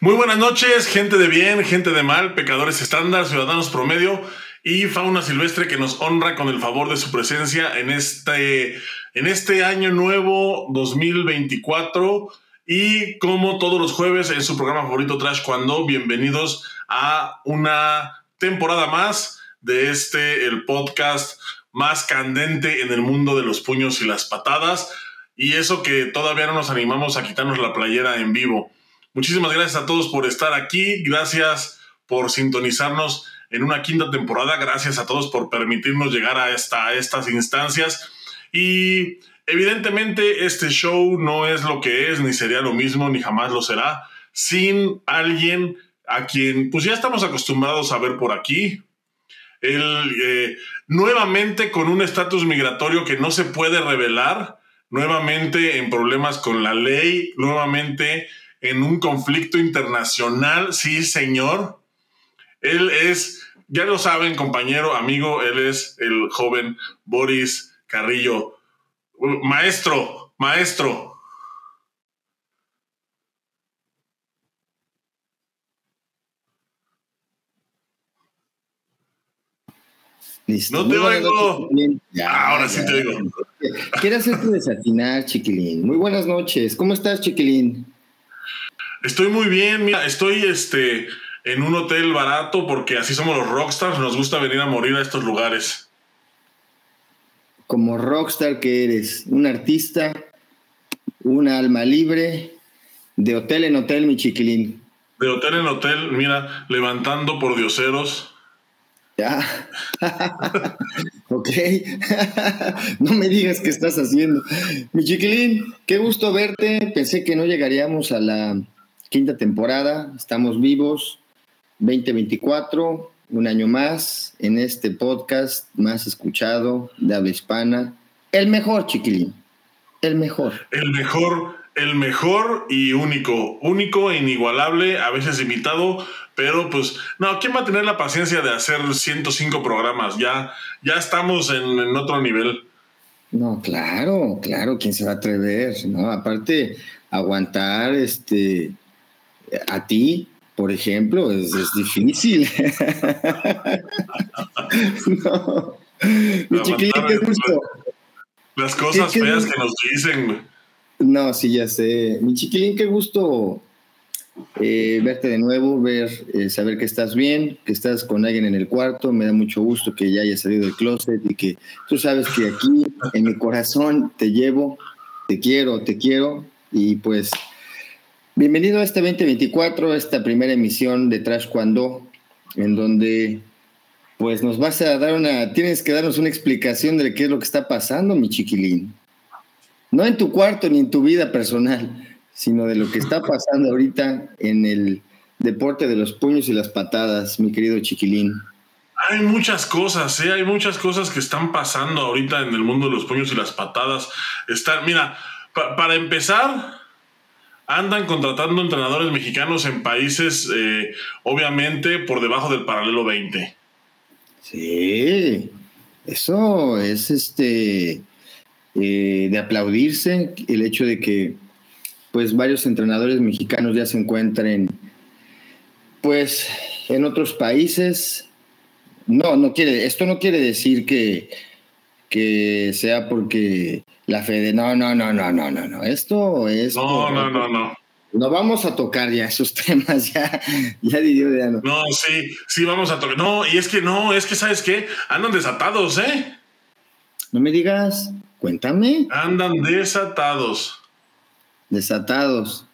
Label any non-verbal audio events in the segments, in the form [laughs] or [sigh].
Muy buenas noches, gente de bien, gente de mal, pecadores estándar, ciudadanos promedio y fauna silvestre que nos honra con el favor de su presencia en este, en este año nuevo 2024. Y como todos los jueves en su programa favorito Trash Cuando, bienvenidos a una temporada más de este, el podcast más candente en el mundo de los puños y las patadas. Y eso que todavía no nos animamos a quitarnos la playera en vivo. Muchísimas gracias a todos por estar aquí. Gracias por sintonizarnos en una quinta temporada. Gracias a todos por permitirnos llegar a, esta, estas instancias. Y evidentemente este show no es lo que es, ni sería lo mismo, ni jamás lo será, sin alguien a quien pues ya estamos acostumbrados a ver por aquí. Él, eh, nuevamente con un estatus migratorio que no se puede revelar, nuevamente en problemas con la ley, nuevamente en un conflicto internacional, sí, señor. Él es, ya lo saben, compañero, amigo, él es el joven Boris Carrillo. Maestro, maestro. No te oigo. Ahora sí te oigo. Quiero hacerte desatinar, chiquilín. Muy buenas noches. ¿Cómo estás, chiquilín? Estoy muy bien, mira, estoy este, en un hotel barato porque así somos los rockstars, nos gusta venir a morir a estos lugares. Como rockstar que eres, un artista, un alma libre, de hotel en hotel, mi chiquilín. De hotel en hotel, mira, levantando por dioseros. Ya. [laughs] ok. [laughs] no me digas qué estás haciendo. Mi chiquilín, qué gusto verte. Pensé que no llegaríamos a la quinta temporada, estamos vivos, 2024, un año más en este podcast más escuchado de habla hispana. El mejor, chiquilín, el mejor. El mejor, el mejor y único, único e inigualable, a veces imitado, pero pues, no, ¿quién va a tener la paciencia de hacer 105 programas? Ya, ya estamos en, en otro nivel. No, claro, claro, ¿quién se va a atrever? ¿no? Aparte, aguantar este a ti, por ejemplo, es, difícil. [laughs] no. Mi chiquilín, qué gusto. Las cosas feas que nos dicen, No, sí, ya sé. Mi chiquilín, qué gusto eh, verte de nuevo, ver, eh, saber que estás bien, que estás con alguien en el cuarto. Me da mucho gusto que ya hayas salido del closet y que tú sabes que aquí en mi corazón te llevo, te quiero, te quiero. Y pues Bienvenido a este 2024, esta primera emisión de Trash Cuando, en donde pues nos vas a dar una, tienes que darnos una explicación de qué es lo que está pasando, mi chiquilín. No en tu cuarto ni en tu vida personal, sino de lo que está pasando ahorita en el deporte de los puños y las patadas, mi querido chiquilín. Hay muchas cosas, ¿eh? hay muchas cosas que están pasando ahorita en el mundo de los puños y las patadas. Están, mira, para empezar, andan contratando entrenadores mexicanos en países, eh, obviamente, por debajo del paralelo 20. Sí, eso es este eh, de aplaudirse el hecho de que pues varios entrenadores mexicanos ya se encuentren pues en otros países. No, no quiere, esto no quiere decir que, que sea porque la Fede, no, no, no, no, no, no, no. Esto es. No, no, no, no. No vamos a tocar ya esos [laughs] temas, ya, ya diría ya no. No, sí, sí, vamos a tocar. No, y es que no, es que, ¿sabes qué? Andan desatados, ¿eh? No me digas, cuéntame. Andan desatados. Desatados.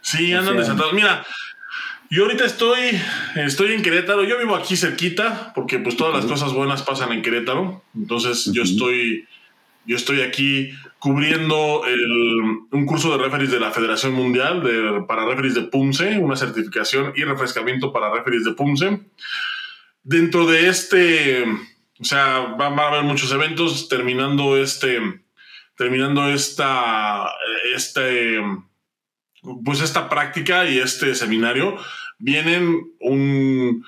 Sí, andan desatados. Mira, yo ahorita estoy, estoy en Querétaro. Yo vivo aquí cerquita, porque pues todas las cosas buenas pasan en Querétaro. Entonces yo estoy yo estoy aquí cubriendo un curso de referees de la Federación Mundial de, para referees de PUMSE, una certificación y refrescamiento para referees de PUMSE. Dentro de este, o sea, van, a haber muchos eventos terminando este, terminando esta, este, pues esta práctica y este seminario, vienen un,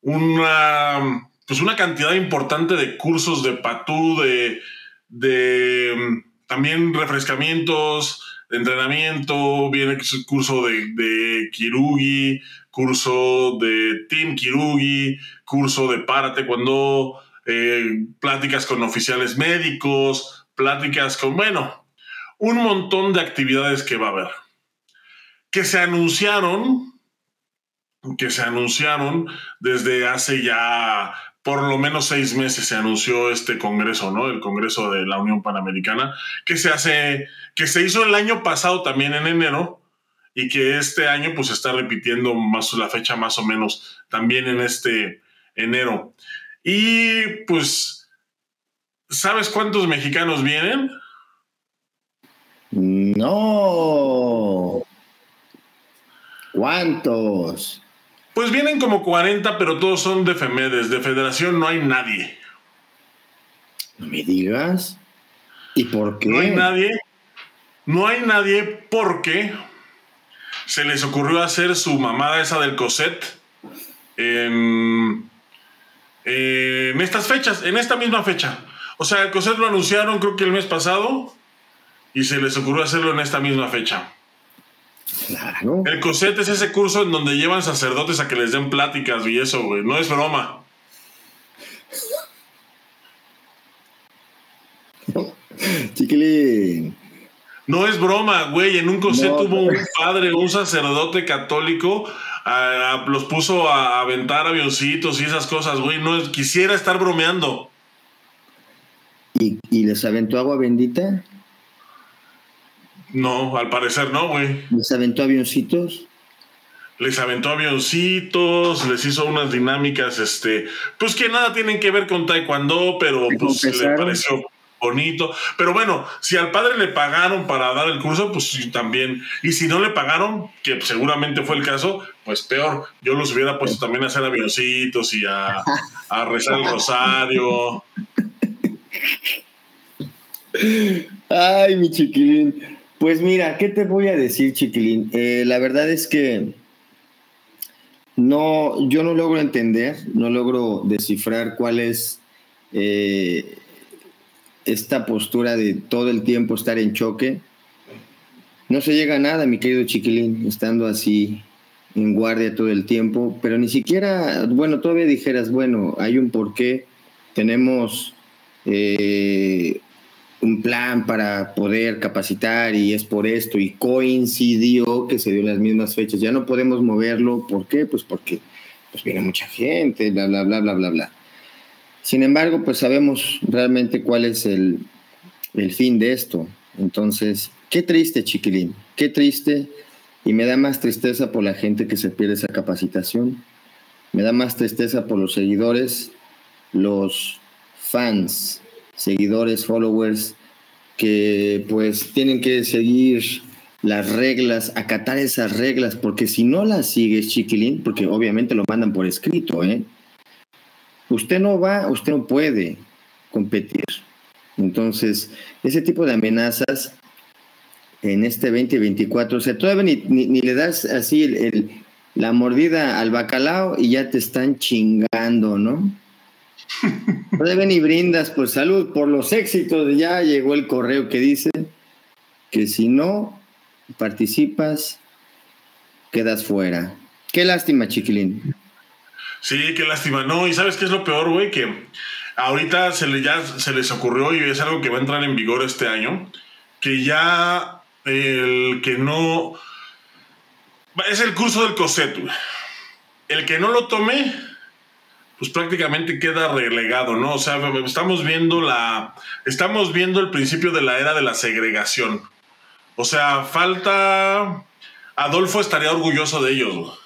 una, pues una cantidad importante de cursos de patú, de de también refrescamientos, entrenamiento, viene curso de, de Kirugi, curso de Team Kirugi, curso de Párate cuando eh, pláticas con oficiales médicos, pláticas con, bueno, un montón de actividades que va a haber. Que se anunciaron, que se anunciaron desde hace ya por lo menos seis meses se anunció este congreso, ¿no? El Congreso de la Unión Panamericana, que se hace, que se hizo el año pasado también en enero y que este año pues está repitiendo más la fecha más o menos también en este enero. Y pues, ¿sabes cuántos mexicanos vienen? No. ¿Cuántos? Pues vienen como 40, pero todos son de FEMEDES. De federación no hay nadie. No me digas. ¿Y por qué? No hay nadie. No hay nadie porque se les ocurrió hacer su mamada esa del coset en, en estas fechas, en esta misma fecha. O sea, el coset lo anunciaron creo que el mes pasado y se les ocurrió hacerlo en esta misma fecha. Claro. El COSET es ese curso en donde llevan sacerdotes a que les den pláticas y eso, güey. No es broma. [laughs] Chiquilín. No es broma, güey. En un COSET tuvo un padre, un sacerdote católico, los puso a aventar avioncitos y esas cosas, güey. No quisiera estar bromeando. ¿Y, ¿Y les aventó agua bendita? No, al parecer no, güey. ¿Les aventó avioncitos? Les aventó avioncitos, les hizo unas dinámicas, este, pues que nada tienen que ver con taekwondo, pero pues le pareció bonito. Pero bueno, si al padre le pagaron para dar el curso, pues también. Y si no le pagaron, que seguramente fue el caso, pues peor. Yo los hubiera puesto también a hacer avioncitos y a, [laughs] a rezar el rosario. Ay, mi chiquilín. Pues mira, ¿qué te voy a decir, chiquilín? Eh, la verdad es que no, yo no logro entender, no logro descifrar cuál es eh, esta postura de todo el tiempo estar en choque. No se llega a nada, mi querido chiquilín, estando así en guardia todo el tiempo, pero ni siquiera, bueno, todavía dijeras, bueno, hay un porqué, tenemos eh, un plan para poder capacitar y es por esto y coincidió que se dio las mismas fechas. Ya no podemos moverlo, ¿por qué? Pues porque pues viene mucha gente, bla, bla, bla, bla, bla, bla. Sin embargo, pues sabemos realmente cuál es el, el fin de esto. Entonces, qué triste, chiquilín, qué triste. Y me da más tristeza por la gente que se pierde esa capacitación. Me da más tristeza por los seguidores, los fans, seguidores, followers, que pues tienen que seguir las reglas, acatar esas reglas, porque si no las sigues, chiquilín, porque obviamente lo mandan por escrito, ¿eh? Usted no va, usted no puede competir. Entonces, ese tipo de amenazas en este 2024, o sea, todavía ni, ni, le das así el, la mordida al bacalao y ya te están chingando, ¿no? Deben y brindas por salud, por los éxitos. Ya llegó el correo que dice que si no participas, quedas fuera. Qué lástima, chiquilín. Sí, qué lástima. No, y ¿sabes qué es lo peor, güey? Que ahorita se, le, ya se les ocurrió y es algo que va a entrar en vigor este año, que ya el que no... Es el curso del COSET, El que no lo tome pues prácticamente queda relegado, ¿no? O sea, estamos viendo la, estamos viendo el principio de la era de la segregación. O sea, falta, Adolfo estaría orgulloso de ellos.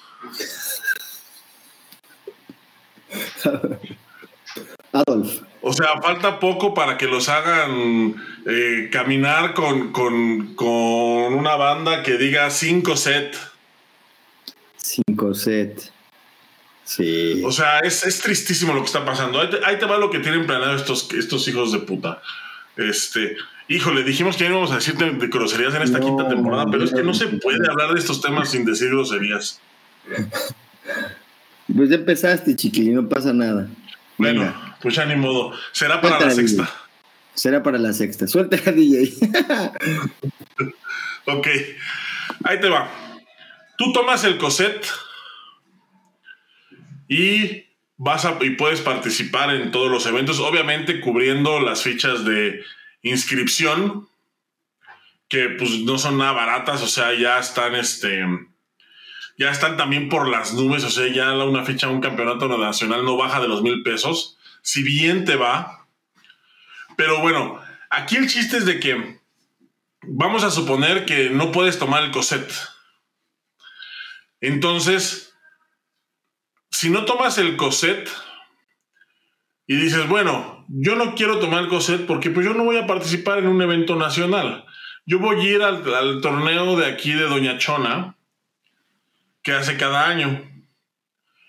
[laughs] Adolfo. O sea, falta poco para que los hagan eh, caminar con, con, con, una banda que diga cinco set. Cinco set. Sí. O sea, es, tristísimo lo que está pasando. Ahí te, va lo que tienen planeado estos, estos hijos de puta. Este, híjole, dijimos que íbamos a decir de, groserías en esta quinta temporada, pero es que no se puede hablar de estos temas sin decir groserías. [laughs] Pues ya empezaste, chiqui, no pasa nada. Bueno, pues ya ni modo. Será para la sexta. Será para la sexta. Suelta, [laughs] DJ. ok, ahí te va. Tú tomas el coset y vas y puedes participar en todos los eventos, obviamente cubriendo las fichas de inscripción, que pues no son nada baratas, o sea, ya están este ya están también por las nubes, o sea, ya una ficha un campeonato nacional no baja de los mil pesos, si bien te va. Pero bueno, aquí el chiste es de que vamos a suponer que no puedes tomar el coset. Entonces, si no tomas el coset y dices, bueno, yo no quiero tomar el coset porque pues yo no voy a participar en un evento nacional. Yo voy a ir al, al torneo de aquí de Doña Chona, que hace cada año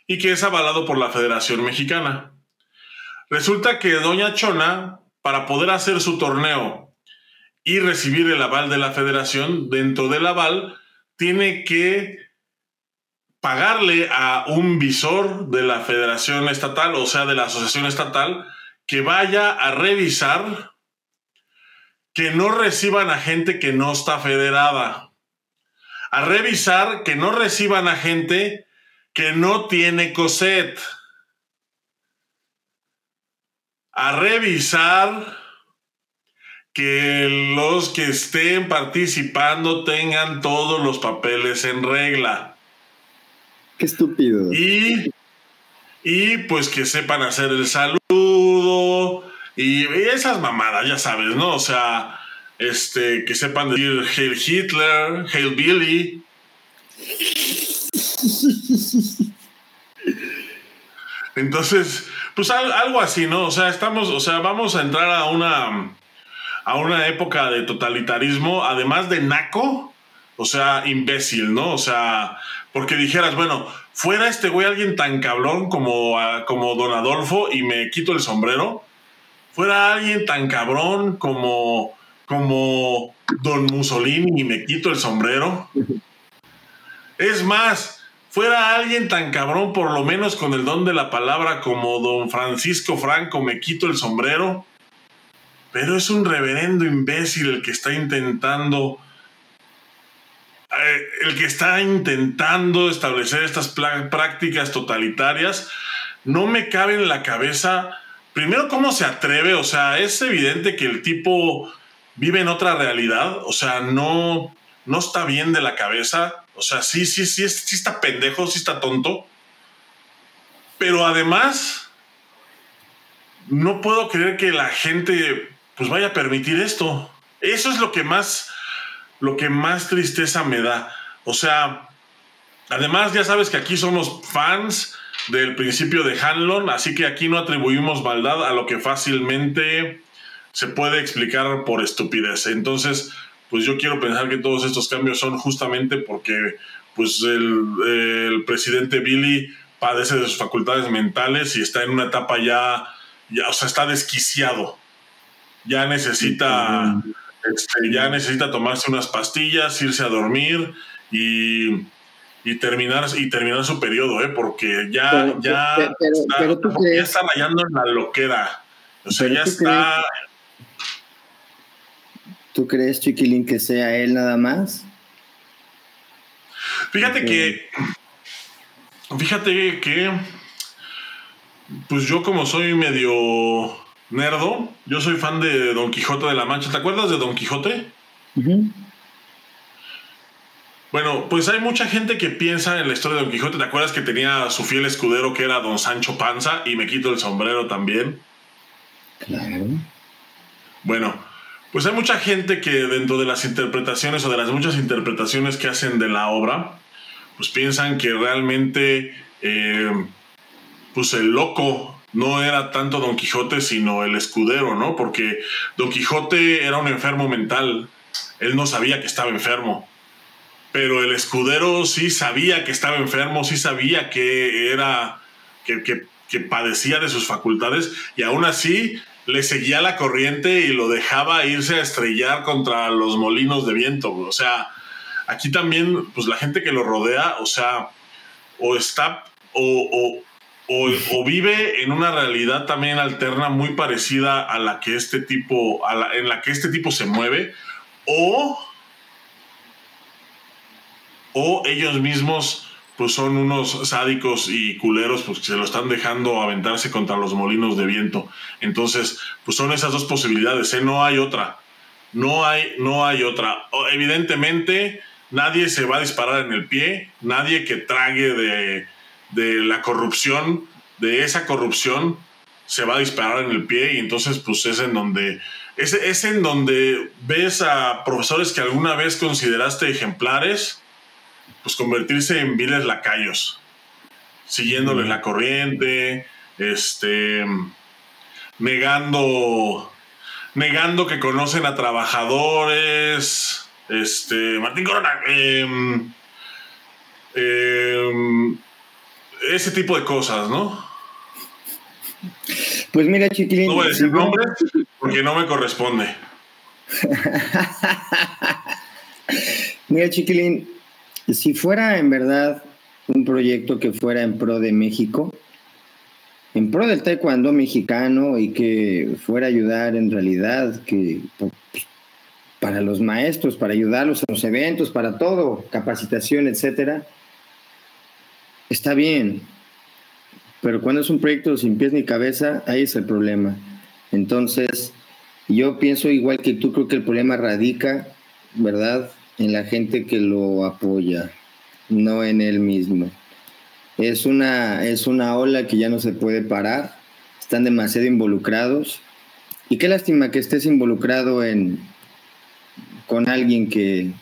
y que es avalado por la Federación Mexicana. Resulta que Doña Chona, para poder hacer su torneo y recibir el aval de la federación, dentro del aval, tiene que pagarle a un visor de la federación estatal, o sea, de la asociación estatal, que vaya a revisar que no reciban a gente que no está federada a revisar que no reciban a gente que no tiene coset. A revisar que los que estén participando tengan todos los papeles en regla. Qué estúpido. Y, y pues que sepan hacer el saludo y esas mamadas, ya sabes, ¿no? O sea, este, que sepan decir Hail Hitler, Hail Billy. Entonces, pues algo así, ¿no? O sea, estamos, o sea, vamos a entrar a una, a una época de totalitarismo, además de naco, o sea, imbécil, ¿no? O sea, porque dijeras, bueno, fuera este güey alguien tan cabrón como, como Don Adolfo y me quito el sombrero, fuera alguien tan cabrón como como Don Mussolini y me quito el sombrero. Es más, fuera alguien tan cabrón, por lo menos con el don de la palabra, como Don Francisco Franco, me quito el sombrero. Pero es un reverendo imbécil el que está intentando. Eh, el que está intentando establecer estas prácticas totalitarias. No me cabe en la cabeza. Primero, ¿cómo se atreve? O sea, es evidente que el tipo vive en otra realidad, o sea, no, no está bien de la cabeza, o sea, sí, sí, sí, sí está pendejo, sí está tonto, pero además, no puedo creer que la gente pues vaya a permitir esto. Eso es lo que más, lo que más tristeza me da. O sea, además ya sabes que aquí somos fans del principio de Hanlon, así que aquí no atribuimos maldad a lo que fácilmente se puede explicar por estupidez. Entonces, pues yo quiero pensar que todos estos cambios son justamente porque pues el, presidente Billy padece de sus facultades mentales y está en una etapa ya, ya o sea, está desquiciado. Ya necesita, este, ya necesita tomarse unas pastillas, irse a dormir y, terminar y terminar su periodo, ¿eh? porque ya, ya, está, rayando en la loquera. O sea, ya está. ¿Tú crees, Chiquilín, que sea él nada más? Fíjate que. Fíjate que. Pues yo, como soy medio nerdo, yo soy fan de Don Quijote de la Mancha. ¿Te acuerdas de Don Quijote? Bueno, pues hay mucha gente que piensa en la historia de Don Quijote. ¿Te acuerdas que tenía su fiel escudero que era Don Sancho Panza? Y me quito el sombrero también. Claro. Bueno, pues hay mucha gente que dentro de las interpretaciones o de las muchas interpretaciones que hacen de la obra, pues piensan que realmente eh, pues el loco no era tanto Don Quijote, sino el escudero, ¿no? Porque Don Quijote era un enfermo mental, él no sabía que estaba enfermo, pero el escudero sí sabía que estaba enfermo, sí sabía que era, que, que padecía de sus facultades, y aún así le seguía la corriente y lo dejaba irse a estrellar contra los molinos de viento. O sea, aquí también, pues la gente que lo rodea, o sea, o está, o, vive en una realidad también alterna muy parecida a la que este tipo, a la, en la que este tipo se mueve, o, o ellos mismos pues son unos sádicos y culeros pues que se lo están dejando aventarse contra los molinos de viento. Entonces, pues son esas dos posibilidades, ¿eh? no hay otra. No hay, no hay otra. Evidentemente, nadie se va a disparar en el pie, nadie que trague de, de la corrupción, de esa corrupción, se va a disparar en el pie y entonces pues es en donde es, es en donde ves a profesores que alguna vez consideraste ejemplares pues convertirse en viles lacayos siguiéndoles la corriente este negando negando que conocen a trabajadores este Martín Corona em, em, ese tipo de cosas no pues mira, Chiquilín. No voy a decir nombres porque no me corresponde. [laughs] mira, Chiquilín, si fuera en verdad un proyecto que fuera en pro de México, en pro del taekwondo mexicano y que fuera a ayudar en realidad que pues, para los maestros, para ayudarlos en los eventos, para todo, capacitación, etcétera, está bien. Pero cuando es un proyecto sin pies ni cabeza, ahí es el problema. Entonces, yo pienso igual que tú, creo que el problema radica, ¿verdad?, en la gente que lo apoya, no en él mismo. Es una, es una ola que ya no se puede parar, están demasiado involucrados. Y qué lástima que estés involucrado en, con alguien que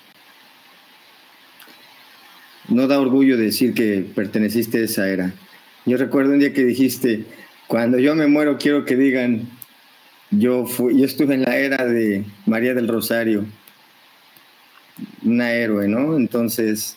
no da orgullo decir que perteneciste a esa era. Yo recuerdo un día que dijiste, cuando yo me muero quiero que digan, yo, fui, yo estuve en la era de María del Rosario, una héroe, ¿no? Entonces,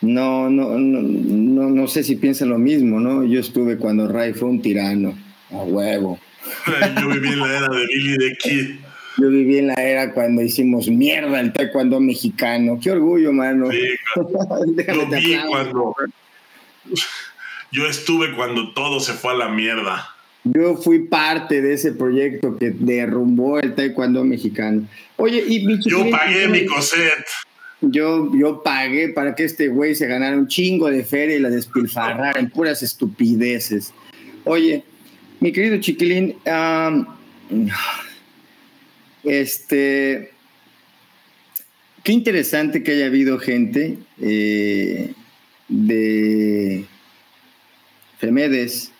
no, no, no, no, sé si piensan lo mismo, ¿no? Yo estuve cuando Ray fue un tirano, a huevo. [laughs] yo viví en la era de Billy the Kid. Yo viví en la era cuando hicimos mierda el taekwondo mexicano. Qué orgullo, mano. Sí, [laughs] yo vi cuando yo estuve cuando todo se fue a la mierda. Yo fui parte de ese proyecto que derrumbó el taekwondo mexicano. Oye, y mi Yo pagué mi coset. Yo, yo pagué para que este güey se ganara un chingo de feria y la despilfarrara en puras estupideces. Oye, mi querido chiquilín, este, qué interesante que haya habido gente eh, de Femedes,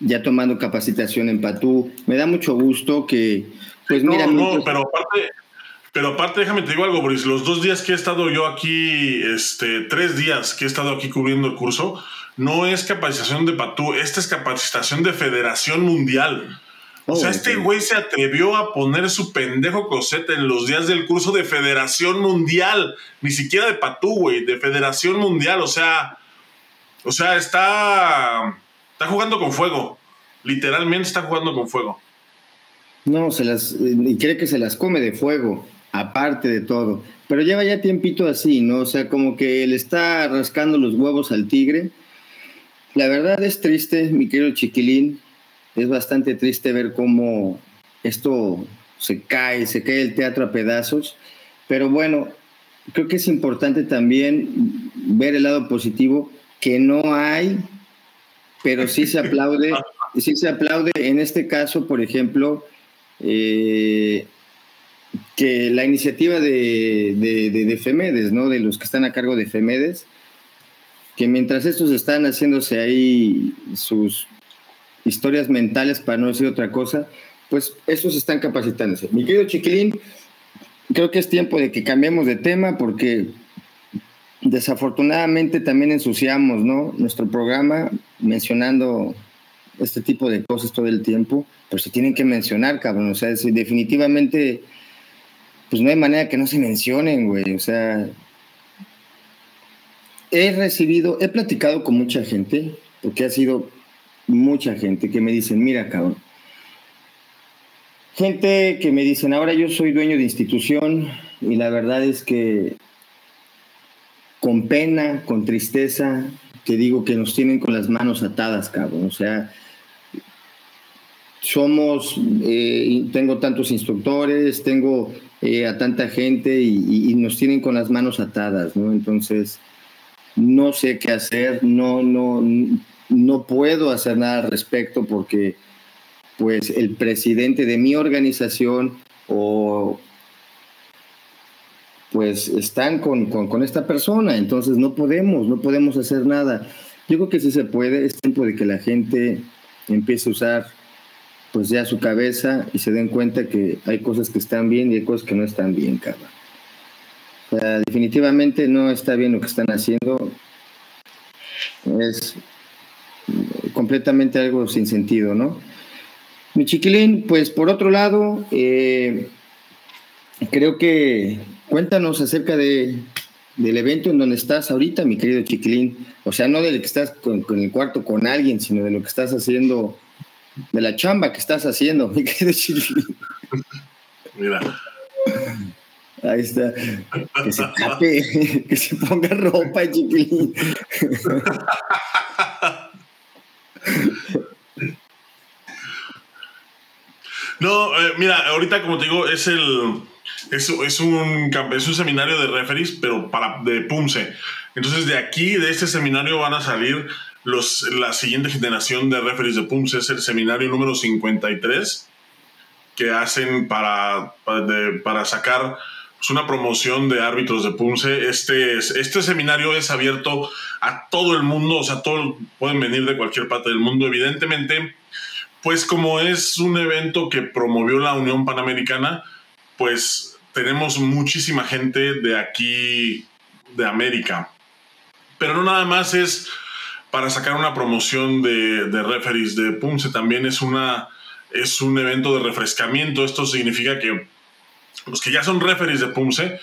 ya tomando capacitación en Patú. Me da mucho gusto que, pues no, No, pero aparte, pero aparte, déjame te digo algo, Boris. Los dos días que he estado yo aquí, este, tres días que he estado aquí cubriendo el curso, no es capacitación de Patú, esta es capacitación de Federación Mundial. O sea, oh, este güey se atrevió a poner su pendejo cosete en los días del curso de Federación Mundial. Ni siquiera de Patú, güey, de Federación Mundial. O sea, o sea, está, está jugando con fuego. Literalmente está jugando con fuego. No, se las, y cree que se las come de fuego, aparte de todo. Pero lleva ya tiempito así, ¿no? O sea, como que le está rascando los huevos al tigre. La verdad es triste, mi querido chiquilín. Es bastante triste ver cómo esto se cae, se cae el teatro a pedazos. Pero bueno, creo que es importante también ver el lado positivo que no hay, pero sí se aplaude, [laughs] sí se aplaude en este caso, por ejemplo, eh, que la iniciativa de, de, FEMEDES, ¿no? De los que están a cargo de FEMEDES, que mientras estos están haciéndose ahí sus historias mentales, para no decir otra cosa, pues estos están capacitándose. Mi querido Chiquilín, creo que es tiempo de que cambiemos de tema porque desafortunadamente también ensuciamos ¿no? nuestro programa mencionando este tipo de cosas todo el tiempo, pero se tienen que mencionar, cabrón. O sea, definitivamente, pues no hay manera que no se mencionen, güey. O sea, he recibido, he platicado con mucha gente, porque ha sido mucha gente que me dicen, mira, cabrón. Gente que me dicen, ahora yo soy dueño de institución y la verdad es que con pena, con tristeza, te digo que nos tienen con las manos atadas, cabrón. O sea, somos, eh, tengo tantos instructores, tengo eh, a tanta gente y, nos tienen con las manos atadas, ¿no? Entonces, no sé qué hacer, no, no, no puedo hacer nada al respecto porque pues el presidente de mi organización o pues están con, con, esta persona, entonces no podemos, no podemos hacer nada. Yo creo que si se puede, es tiempo de que la gente empiece a usar pues ya su cabeza y se den cuenta que hay cosas que están bien y hay cosas que no están bien, cabrón. O sea, definitivamente no está bien lo que están haciendo. Es completamente algo sin sentido, ¿no? Mi chiquilín, pues por otro lado, eh, creo que cuéntanos acerca de, del evento en donde estás ahorita, mi querido chiquilín. O sea, no de que estás con, con el cuarto con alguien, sino de lo que estás haciendo de la chamba que estás haciendo, mi querido Mira. Ahí está. Que se tape, [laughs] que se ponga ropa, chiquilín. [laughs] No, eh, mira, ahorita como te digo, es el es, es, un, es un seminario de referees, pero para de PUMSE. Entonces, de aquí, de este seminario, van a salir los, la siguiente generación de referees de PUMS es el seminario número 53 que hacen para, para, sacar pues, una promoción de árbitros de PUMSE. Este, este seminario es abierto a todo el mundo, o sea, todos pueden venir de cualquier parte del mundo. Evidentemente, pues como es un evento que promovió la Unión Panamericana, pues tenemos muchísima gente de aquí, de América. Pero no nada más es para sacar una promoción de, de referees de Pumse. También es, una, es un evento de refrescamiento. Esto significa que los que ya son referees de Pumse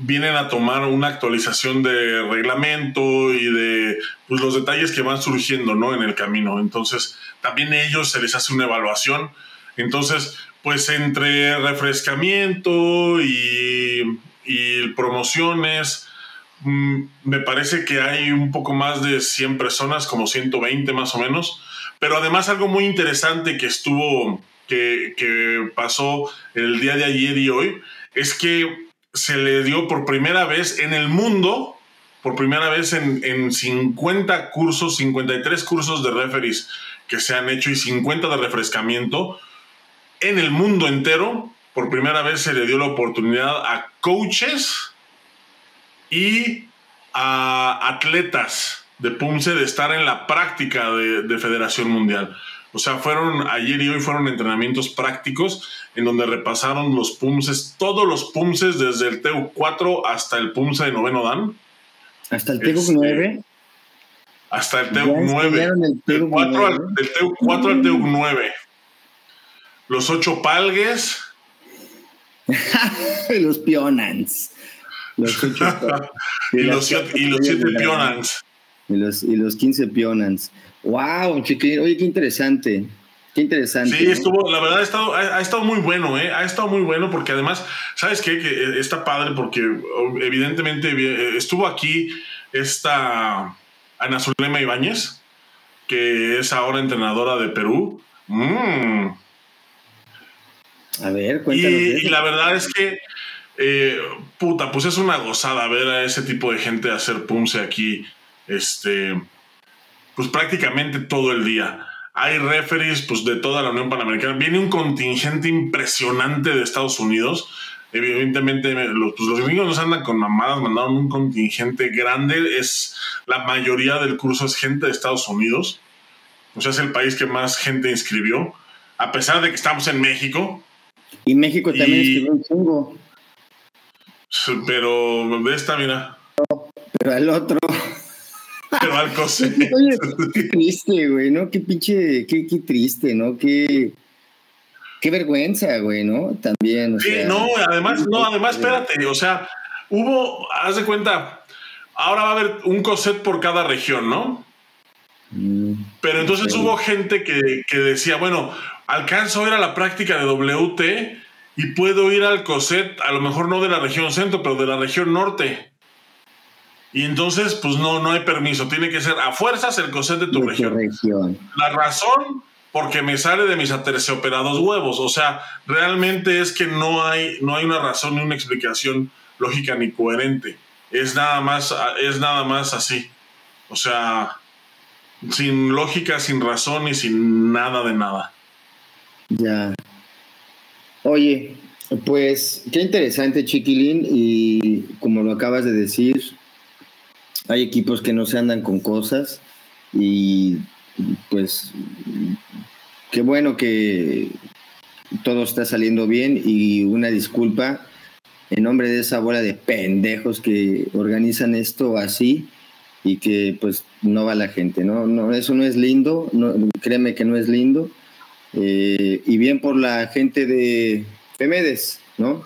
vienen a tomar una actualización de reglamento y de pues, los detalles que van surgiendo ¿no? en el camino. Entonces, también a ellos se les hace una evaluación. Entonces, pues entre refrescamiento y, y promociones, Mm, me parece que hay un poco más de 100 personas, como 120 más o menos. Pero además algo muy interesante que estuvo, que, pasó el día de ayer y hoy, es que se le dio por primera vez en el mundo, por primera vez en, en 50 cursos, 53 cursos de referees que se han hecho y 50 de refrescamiento, en el mundo entero, por primera vez se le dio la oportunidad a coaches y a atletas de PUMSE de estar en la práctica de, Federación Mundial. O sea, fueron ayer y hoy fueron entrenamientos prácticos en donde repasaron los PUMSES, todos los PUMSES desde el TEU 4 hasta el PUMSE de noveno Dan. ¿Hasta el TEU 9? Este, hasta el TEU 9. del, 4 al, del TEU 4 al TEU 9. Los ocho palgues. [laughs] los [laughs] pionans. y, los, y, los, siete pionans. Y los, y los 15 pionans. ¡Wow! Chiquilín! Oye, qué interesante. Qué interesante. Sí, estuvo, la verdad ha estado, ha, estado muy bueno, ¿eh? Ha estado muy bueno porque además, ¿sabes qué? Que eh, está padre porque evidentemente eh, estuvo aquí esta Ana Zulema Ibáñez, que es ahora entrenadora de Perú. Mm. A ver, cuéntanos. y la verdad es que eh, puta, pues es una gozada ver a ese tipo de gente hacer Pumse aquí, este, pues prácticamente todo el día. Hay referees pues, de toda la Unión Panamericana. Viene un contingente impresionante de Estados Unidos. Evidentemente, los, pues, los gringos nos andan con mamadas, mandaron un contingente grande. Es la mayoría del curso es gente de Estados Unidos. O sea, es el país que más gente inscribió. A pesar de que estamos en México. Y México también inscribió un chingo. Pero de esta, mira. pero al otro. Pero [laughs] al cose. Oye, qué triste, güey, ¿no? Qué pinche, qué, qué triste, ¿no? Qué, qué vergüenza, güey, ¿no? También. sí, no, además, no, además, espérate, o sea, hubo, haz de cuenta, ahora va a haber un coset por cada región, ¿no? Mm, Pero entonces hubo gente que, que decía, bueno, alcanzo a ir a la práctica de WT y puedo ir al COSET, a lo mejor no de la región centro, pero de la región norte. Y entonces, pues no, no hay permiso. Tiene que ser a fuerzas el COSET de tu región. La razón porque me sale de mis aterciopelados huevos. O sea, realmente es que no hay, no hay una razón ni una explicación lógica ni coherente. Es nada más, es nada más así. O sea, sin lógica, sin razón y sin nada de nada. Ya. Oye, pues qué interesante, Chiquilín, y como lo acabas de decir, hay equipos que no se andan con cosas y pues qué bueno que todo está saliendo bien y una disculpa en nombre de esa bola de pendejos que organizan esto así y que pues no va la gente, ¿no? no eso no es lindo, no, créeme que no es lindo. Eh, y bien por la gente de Pemedes, ¿no?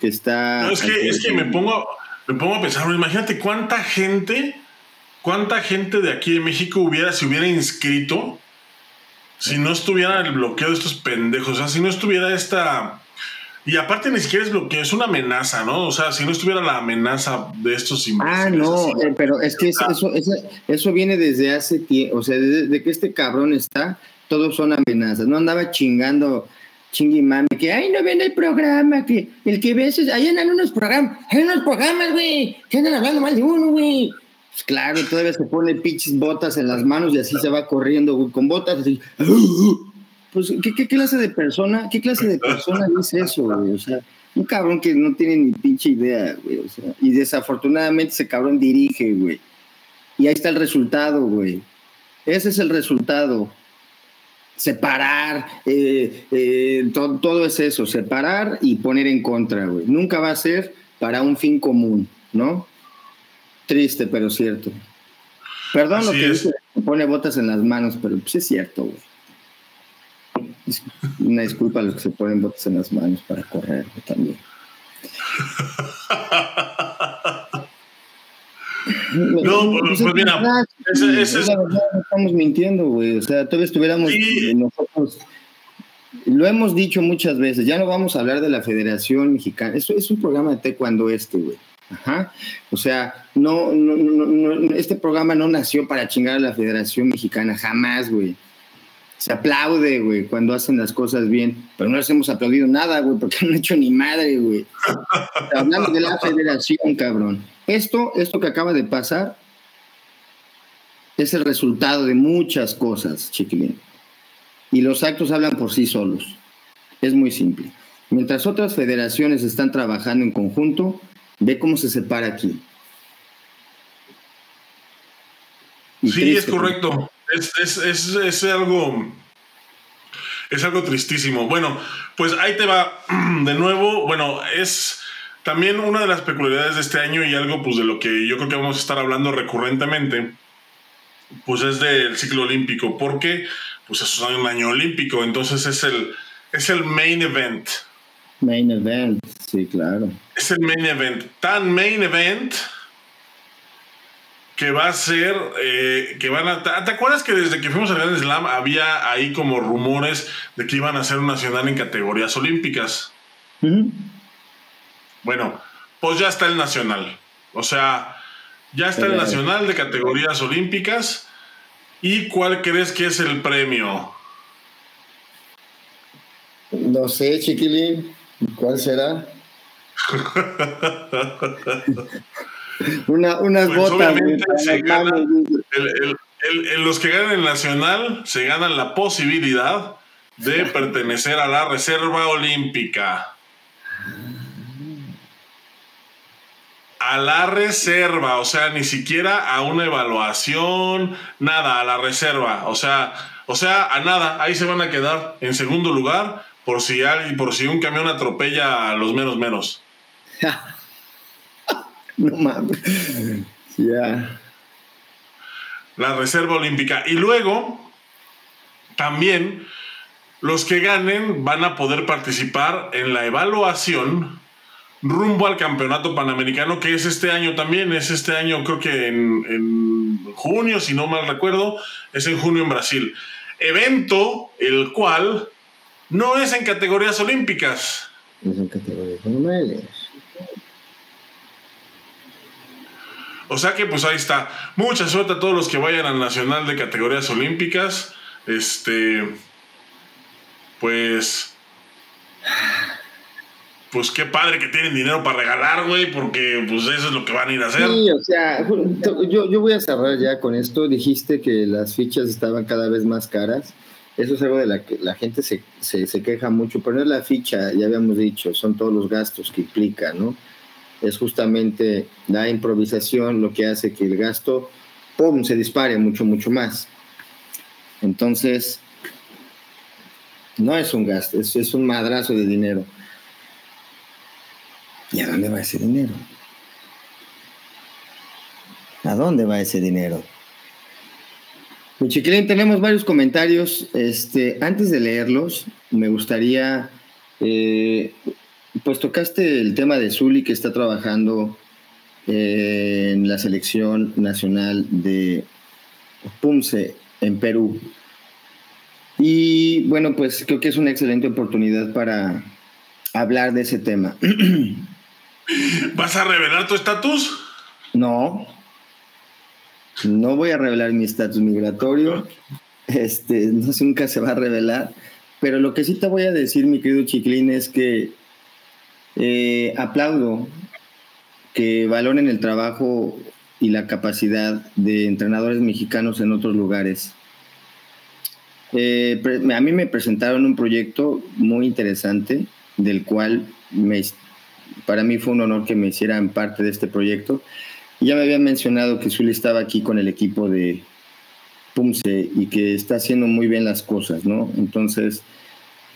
Que está... No, es que, es que me pongo, me pongo a pensar, imagínate cuánta gente, cuánta gente de aquí de México hubiera, se hubiera inscrito si no estuviera el bloqueo de estos pendejos, o sea, si no estuviera esta... Y aparte ni siquiera es bloqueo, es una amenaza, ¿no? O sea, si no estuviera la amenaza de estos Ah, no, eh, pero es que eso, eso, eso, viene desde hace tiempo, o sea, desde que este cabrón está, todos son amenazas. No andaba chingando chingui mami, que ay, no ven el programa, que el que ves es, ahí andan unos programas, hay unos programas, güey, que andan hablando mal de uno, güey. Pues claro, todavía se pone pinches botas en las manos y así se va corriendo, güey, con botas así. Pues, ¿qué, ¿qué, clase de persona, qué clase de persona dice eso, güey? O sea, un cabrón que no tiene ni pinche idea, güey. O sea, y desafortunadamente ese cabrón dirige, güey. Y ahí está el resultado, güey. Ese es el resultado separar, eh, eh, todo, es eso, separar y poner en contra, güey. Nunca va a ser para un fin común, ¿no? Triste, pero cierto. Perdón lo que dice, pone botas en las manos, pero pues es cierto, güey. Una disculpa a los que se ponen botas en las manos para correr también. [laughs] No, pues, pues mira, ese, ese es... no estamos mintiendo, güey. O sea, todavía estuviéramos nosotros. Lo hemos dicho muchas veces, ya no vamos a hablar de la Federación Mexicana. Eso es un programa de taekwondo este, güey. Ajá. O sea, no, no, no, este programa no nació para chingar a la Federación Mexicana, jamás, güey. Se aplaude, güey, cuando hacen las cosas bien, pero no les hemos aplaudido nada, güey, porque [laughs] no han hecho ni madre, güey. Hablamos de la [laughs] Federación, cabrón. Esto, esto que acaba de pasar es el resultado de muchas cosas, chiquilín. Y los actos hablan por sí solos. Es muy simple. Mientras otras federaciones están trabajando en conjunto, ve cómo se separa aquí. sí, es correcto. Es, es, algo. Es algo tristísimo. Bueno, pues ahí te va [clears throat] de nuevo. Bueno, es también una de las peculiaridades de este año y algo pues de lo que yo creo que vamos a estar hablando recurrentemente, pues es del ciclo olímpico, porque pues es un año olímpico, entonces es el, es el main event. Main event, sí, claro. Es el main event. Tan main event que va a ser, eh, que van a... ¿Te acuerdas que desde que fuimos al Grand Slam había ahí como rumores de que iban a ser un nacional en categorías olímpicas? Bueno, pues ya está el nacional. O sea, ya está el nacional de categorías olímpicas. ¿Y cuál crees que es el premio? No sé, chiquilín. ¿Cuál será? [laughs] Una, unas pues botas. los que ganan el nacional se ganan la posibilidad de [laughs] pertenecer a la reserva olímpica. A la reserva, o sea, ni siquiera a una evaluación, nada, a la reserva, o sea, o sea, a nada, ahí se van a quedar en segundo lugar por si alguien, por si un camión atropella a los menos menos. [laughs] no mames. Ya. La reserva olímpica. Y luego, también, los que ganen van a poder participar en la evaluación rumbo al campeonato panamericano, que es este año también, es este año creo que en, junio, si no mal recuerdo, es en junio en Brasil. Evento el cual no es en categorías olímpicas. No es en categorías normales. O sea que pues ahí está. Mucha suerte a todos los que vayan al Nacional de Categorías Olímpicas. Este, pues pues qué padre que tienen dinero para regalar, güey, porque pues eso es lo que van a ir a hacer. Sí, o sea, yo, yo voy a cerrar ya con esto. Dijiste que las fichas estaban cada vez más caras. Eso es algo de la que la gente se, se, queja mucho. Poner la ficha, ya habíamos dicho, son todos los gastos que implica, ¿no? Es justamente la improvisación lo que hace que el gasto, ¡pum!, se dispare mucho, mucho más. Entonces, no es un gasto, es, es un madrazo de dinero. ¿Y a dónde va ese dinero? ¿A dónde va ese dinero? Mi chiquilín, tenemos varios comentarios. Este, antes de leerlos, me gustaría, eh, pues tocaste el tema de Zuli que está trabajando eh, en la selección nacional de Pumse en Perú. Y bueno, pues creo que es una excelente oportunidad para hablar de ese tema. [clears throat] ¿Vas a revelar tu estatus? No. No voy a revelar mi estatus migratorio. Este, no, nunca se va a revelar. Pero lo que sí te voy a decir, mi querido Chiclín, es que eh, aplaudo que valoren el trabajo y la capacidad de entrenadores mexicanos en otros lugares. Eh, a mí me presentaron un proyecto muy interesante del cual me, para mí fue un honor que me hicieran parte de este proyecto. Ya me habían mencionado que Zuli estaba aquí con el equipo de Pumse y que está haciendo muy bien las cosas, ¿no? Entonces,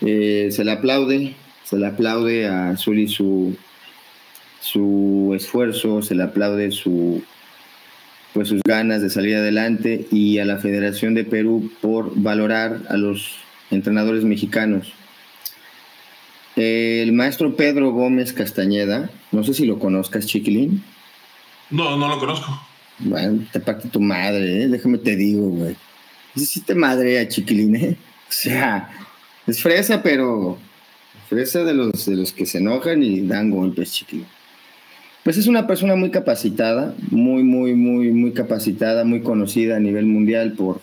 eh, se le aplaude, se le aplaude a Zuli su, su esfuerzo, se le aplaude su, pues sus ganas de salir adelante y a la Federación de Perú por valorar a los entrenadores mexicanos. El maestro Pedro Gómez Castañeda, no sé si lo conozcas, Chiquilín. No, no lo conozco. Bueno, te parte tu madre, ¿eh? déjame te digo, güey. Sí te madrea, Chiquilín, ¿eh? [laughs] O sea, es fresa, pero fresa de los, de los que se enojan y dan golpes, Chiquilín. Pues es una persona muy capacitada, muy, muy, muy, muy capacitada, muy conocida a nivel mundial por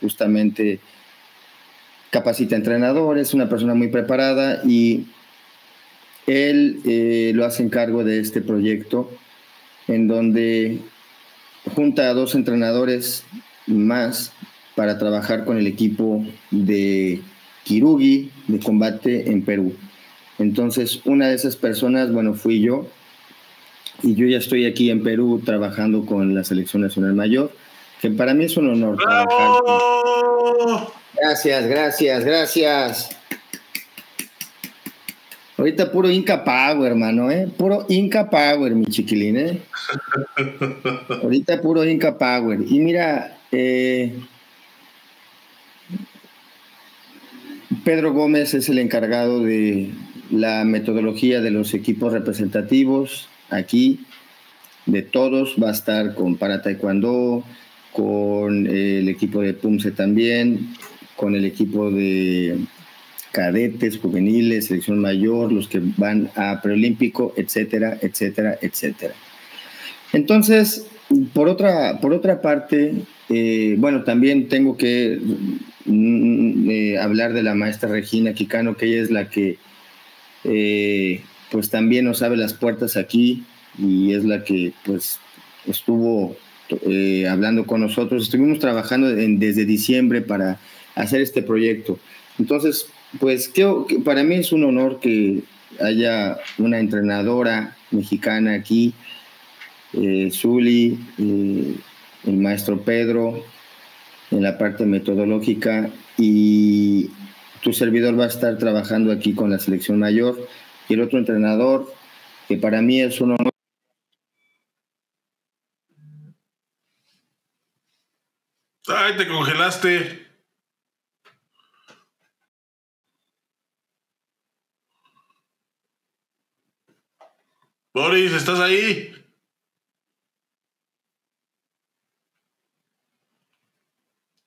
justamente capacita entrenadores, una persona muy preparada y él eh, lo hace en cargo de este proyecto en donde junta a dos entrenadores más para trabajar con el equipo de Kirugi de combate en Perú. Entonces, una de esas personas, bueno, fui yo, y yo ya estoy aquí en Perú trabajando con la Selección Nacional Mayor, que para mí es un honor trabajar. Gracias, gracias, gracias. Ahorita puro Inca Power, hermano, ¿eh? Puro Inca Power, mi chiquilín, ¿eh? [laughs] Ahorita puro Inca Power. Y mira, eh, Pedro Gómez es el encargado de la metodología de los equipos representativos aquí, de todos. Va a estar con Para Taekwondo, con el equipo de Pumse también, con el equipo de cadetes, juveniles, selección mayor, los que van a preolímpico, etcétera, etcétera, etcétera. Entonces, por otra, por otra parte, eh, bueno, también tengo que mm, eh, hablar de la maestra Regina Quicano, que ella es la que, eh, pues también nos abre las puertas aquí y es la que, pues, estuvo hablando con nosotros. Estuvimos trabajando desde diciembre para hacer este proyecto. Entonces, pues que para mí es un honor que haya una entrenadora mexicana aquí, eh, Zuli, eh, el maestro Pedro, en la parte metodológica y tu servidor va a estar trabajando aquí con la selección mayor y el otro entrenador, que para mí es un honor. Ay, te congelaste. Boris, ¿estás ahí?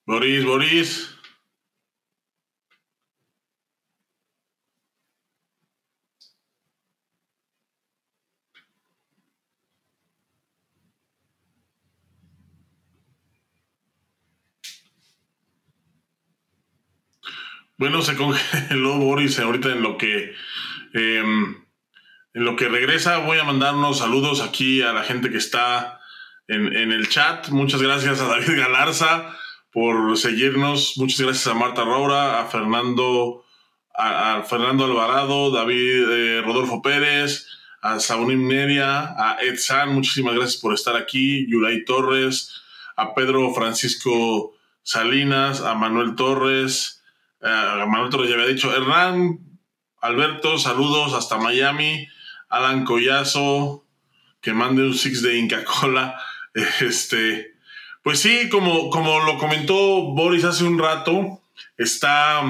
Boris, Boris. Bueno, se congeló Boris ahorita en lo que em, en lo que regresa. Voy a mandar unos saludos aquí a la gente que está en, el chat. Muchas gracias a David Galarza por seguirnos. Muchas gracias a Marta Roura, a Fernando, a, Fernando Alvarado, David eh, Rodolfo Pérez, a Saunim Neria, a Ed San. Muchísimas gracias por estar aquí. Yuray Torres, a Pedro Francisco Salinas, a Manuel Torres a Manuel Torres ya había dicho, Hernán, Alberto, saludos hasta Miami, Alan Collazo, que mande un six de Inca Cola, [laughs] este, pues sí, como, como lo comentó Boris hace un rato, está,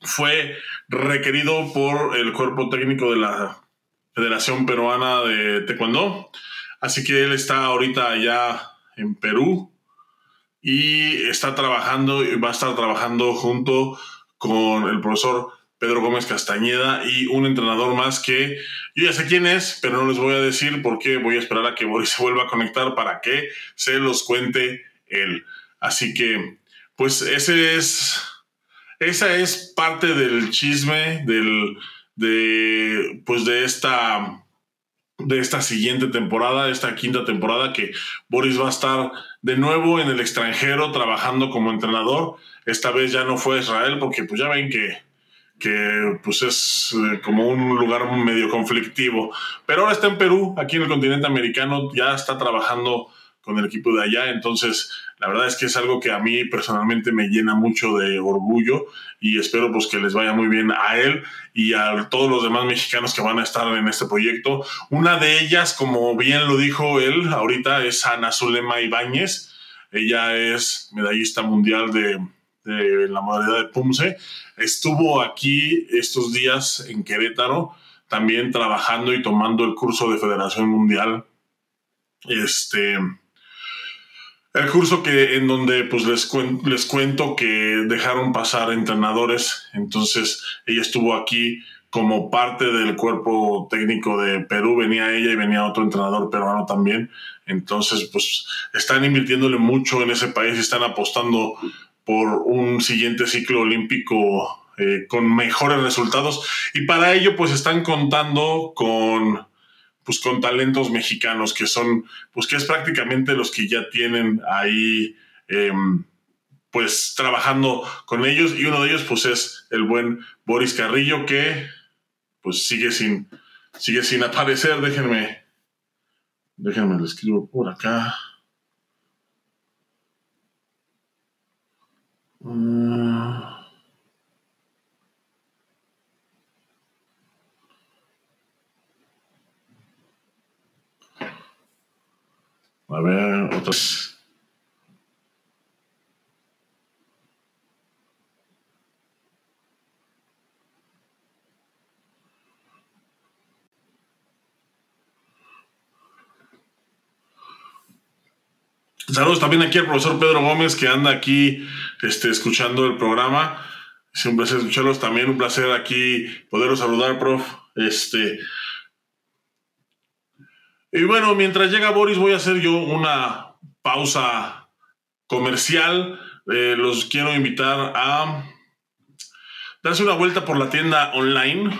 fue requerido por el cuerpo técnico de la Federación Peruana de Taekwondo, así que él está ahorita allá en Perú, y está trabajando y va a estar trabajando junto con el profesor Pedro Gómez Castañeda y un entrenador más que yo ya sé quién es, pero no les voy a decir porque voy a esperar a que Boris se vuelva a conectar para que se los cuente él. Así que, pues ese es, esa es parte del chisme del, de, pues de esta de esta siguiente temporada, esta quinta temporada, que Boris va a estar de nuevo en el extranjero trabajando como entrenador. Esta vez ya no fue Israel, porque pues ya ven que, que pues es eh, como un lugar medio conflictivo. Pero ahora está en Perú, aquí en el continente americano, ya está trabajando con el equipo de allá, entonces la verdad es que es algo que a mí personalmente me llena mucho de orgullo y espero pues que les vaya muy bien a él y a todos los demás mexicanos que van a estar en este proyecto. Una de ellas, como bien lo dijo él ahorita, es Ana Zulema Ibáñez. Ella es medallista mundial de, de la modalidad de Pumse. Estuvo aquí estos días en Querétaro también trabajando y tomando el curso de Federación Mundial. Este, el curso que en donde pues les, les cuento que dejaron pasar entrenadores, entonces ella estuvo aquí como parte del cuerpo técnico de Perú, venía ella y venía otro entrenador peruano también, entonces pues están invirtiéndole mucho en ese país y están apostando por un siguiente ciclo olímpico eh, con mejores resultados. Y para ello pues están contando con pues con talentos mexicanos que son, pues que es prácticamente los que ya tienen ahí, em, pues trabajando con ellos. Y uno de ellos pues es el buen Boris Carrillo que pues sigue sin, sigue sin aparecer, déjenme, déjenme lo escribo por acá. Mm. A ver, otros. Saludos también aquí al profesor Pedro Gómez que anda aquí este, escuchando el programa. Es un placer escucharlos. También un placer aquí poderlos saludar, prof. Este, y bueno, mientras llega Boris, voy a hacer yo una pausa comercial. Eh, los quiero invitar a darse una vuelta por la tienda online.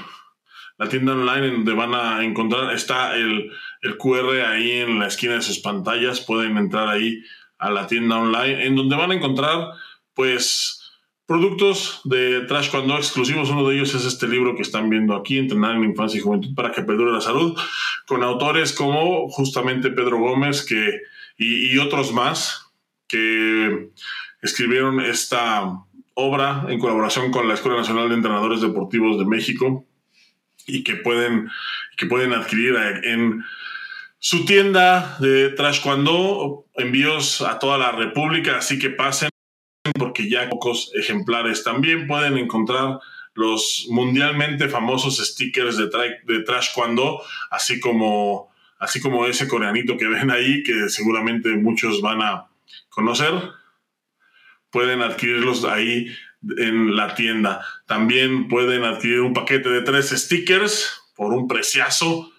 La tienda online en donde van a encontrar, está el, el QR ahí en la esquina de sus pantallas. Pueden entrar ahí a la tienda online, en donde van a encontrar, pues, Productos de Trash Cuando exclusivos, uno de ellos es este libro que están viendo aquí, Entrenar en Infancia y Juventud para que perdure la salud, con autores como justamente Pedro Gómez que, y, otros más que escribieron esta obra en colaboración con la Escuela Nacional de Entrenadores Deportivos de México y que pueden, que pueden adquirir en su tienda de Trash Cuando, envíos a toda la República, así que pasen porque ya pocos ejemplares. También pueden encontrar los mundialmente famosos stickers de, de Trash Cuando, así como, así como ese coreanito que ven ahí, que seguramente muchos van a conocer. Pueden adquirirlos ahí en la tienda. También pueden adquirir un paquete de tres stickers por un preciazo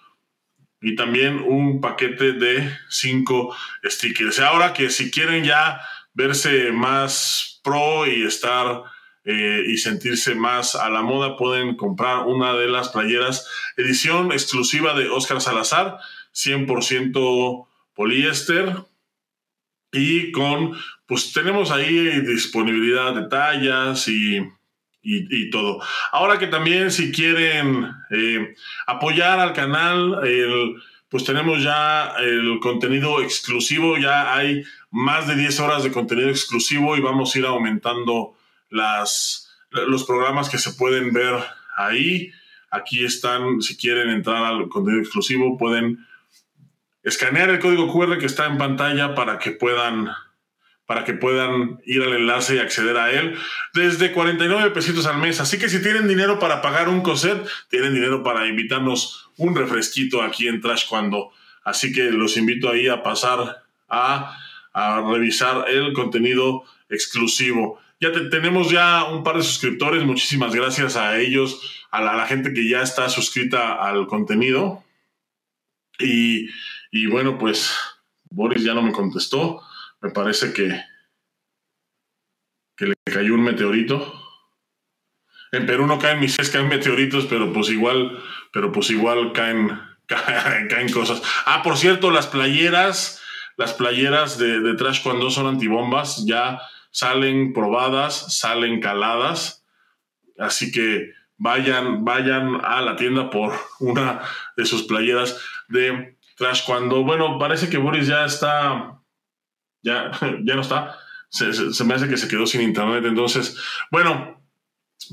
y también un paquete de cinco stickers. Ahora que si quieren ya verse más pro y estar eh, y sentirse más a la moda, pueden comprar una de las playeras edición exclusiva de Oscar Salazar, 100% poliéster y con, pues tenemos ahí disponibilidad de tallas y y, todo. Ahora que también si quieren eh, apoyar al canal, pues tenemos ya el contenido exclusivo, ya hay más de 10 horas de contenido exclusivo y vamos a ir aumentando las, los programas que se pueden ver ahí. Aquí están, si quieren entrar al contenido exclusivo, pueden escanear el código QR que está en pantalla para que puedan para que puedan ir al enlace y acceder a él desde 49 pesitos al mes. Así que si tienen dinero para pagar un coset, tienen dinero para invitarnos un refresquito aquí en Trash Cuando. Así que los invito ahí a pasar a, revisar el contenido exclusivo. Ya tenemos ya un par de suscriptores, muchísimas gracias a ellos, a la, gente que ya está suscrita al contenido. Y, y bueno, pues Boris ya no me contestó me parece que, que le cayó un meteorito. En Perú no caen mises, caen meteoritos, pero pues igual, pero pues igual caen, [laughs] caen, cosas. Ah, por cierto, las playeras, las playeras de, de Trash cuando son antibombas ya salen probadas, salen caladas. Así que vayan, vayan a la tienda por [laughs] una de sus playeras de Trash cuando, bueno, parece que Boris ya está ya, [laughs] ya no está. Se, me hace que se quedó sin internet. Entonces, bueno,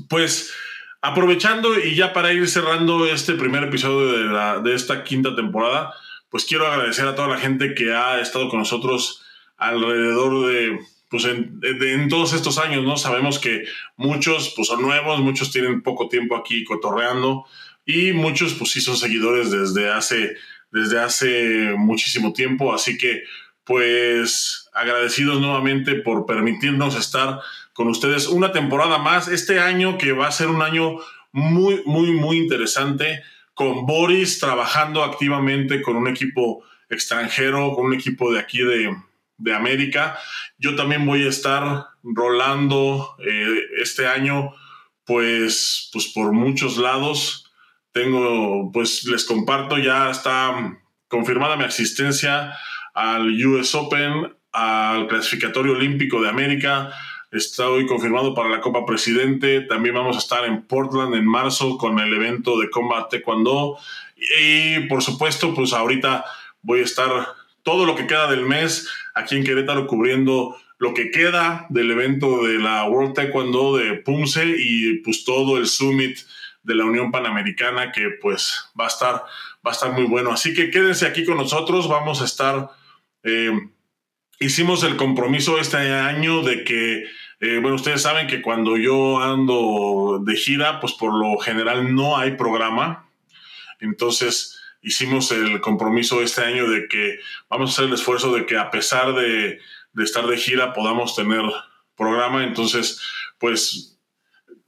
pues aprovechando y ya para ir cerrando este primer episodio de, la, de esta quinta temporada, pues quiero agradecer a toda la gente que ha estado con nosotros alrededor de, pues en, en, todos estos años, ¿no? Sabemos que muchos pues son nuevos, muchos tienen poco tiempo aquí cotorreando y muchos pues sí son seguidores desde hace, desde hace muchísimo tiempo, así que pues agradecidos nuevamente por permitirnos estar con ustedes una temporada más. Este año que va a ser un año muy, muy, muy interesante con Boris trabajando activamente con un equipo extranjero, con un equipo de aquí de, América. Yo también voy a estar rolando eh, este año, pues, pues por muchos lados. Tengo, pues les comparto, ya está confirmada mi asistencia al US Open, al clasificatorio olímpico de América. Está hoy confirmado para la Copa Presidente. También vamos a estar en Portland en marzo con el evento de Combat Taekwondo. Y por supuesto, pues ahorita voy a estar todo lo que queda del mes aquí en Querétaro cubriendo lo que queda del evento de la World Taekwondo de Pumse y pues todo el summit de la Unión Panamericana que pues va a estar va a estar muy bueno. Así que quédense aquí con nosotros, vamos a estar eh, hicimos el compromiso este año de que, eh, bueno, ustedes saben que cuando yo ando de gira, pues por lo general no hay programa. Entonces hicimos el compromiso este año de que vamos a hacer el esfuerzo de que a pesar de, de estar de gira podamos tener programa. Entonces, pues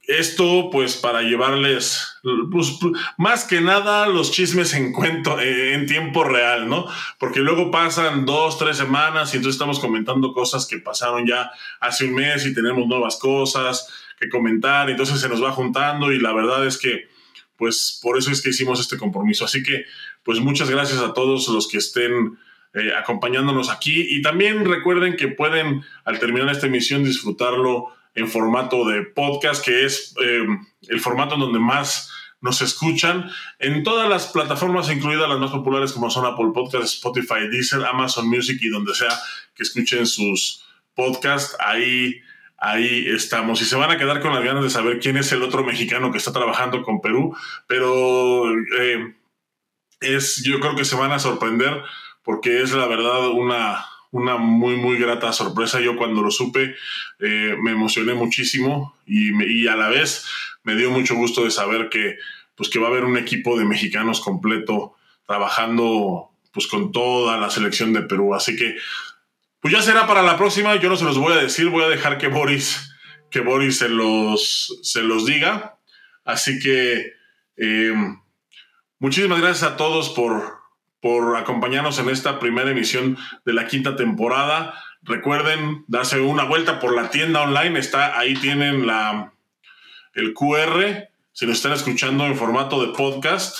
esto, pues, para llevarles, pues, más que nada, los chismes en cuento, eh, en tiempo real, ¿no? Porque luego pasan dos, tres semanas y entonces estamos comentando cosas que pasaron ya hace un mes y tenemos nuevas cosas que comentar, entonces se nos va juntando y la verdad es que, pues, por eso es que hicimos este compromiso. Así que, pues, muchas gracias a todos los que estén eh, acompañándonos aquí y también recuerden que pueden, al terminar esta emisión, disfrutarlo en formato de podcast, que es eh, el formato en donde más nos escuchan en todas las plataformas, incluidas las más populares como son Apple Podcasts, Spotify, Deezer, Amazon Music y donde sea que escuchen sus podcasts, ahí, ahí estamos. Y se van a quedar con las ganas de saber quién es el otro mexicano que está trabajando con Perú, pero eh, es, yo creo que se van a sorprender porque es la verdad una, una muy, muy grata sorpresa. Yo cuando lo supe eh, me emocioné muchísimo y, a la vez me dio mucho gusto de saber que, pues, que va a haber un equipo de mexicanos completo trabajando pues, con toda la selección de Perú. Así que, pues ya será para la próxima. Yo no se los voy a decir, voy a dejar que Boris, que Boris se, los, se los diga. Así que, eh, muchísimas gracias a todos por, por acompañarnos en esta primera emisión de la quinta temporada. Recuerden darse una vuelta por la tienda online. Está, ahí tienen la, el QR. Si lo están escuchando en formato de podcast,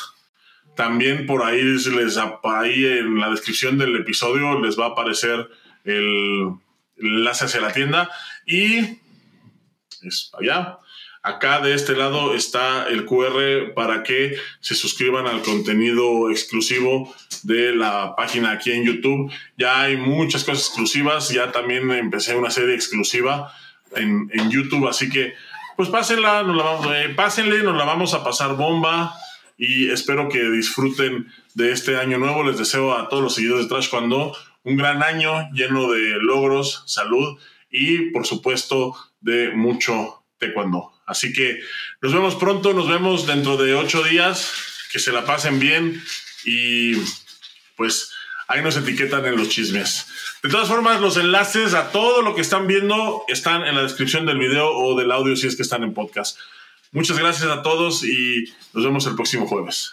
también por ahí, les, ahí en la descripción del episodio les va a aparecer el enlace hacia la tienda. Y es allá. Acá de este lado está el QR para que se suscriban al contenido exclusivo de la página aquí en YouTube. Ya hay muchas cosas exclusivas, ya también empecé una serie exclusiva en, YouTube, así que pues pásenla, nos la vamos, eh, pásenle, nos la vamos a pasar bomba y espero que disfruten de este año nuevo. Les deseo a todos los seguidores de Trash Cuando un gran año lleno de logros, salud y por supuesto de mucho taekwondo. Así que nos vemos pronto, nos vemos dentro de ocho días, que se la pasen bien y pues ahí nos etiquetan en los chismes. De todas formas, los enlaces a todo lo que están viendo están en la descripción del video o del audio si es que están en podcast. Muchas gracias a todos y nos vemos el próximo jueves.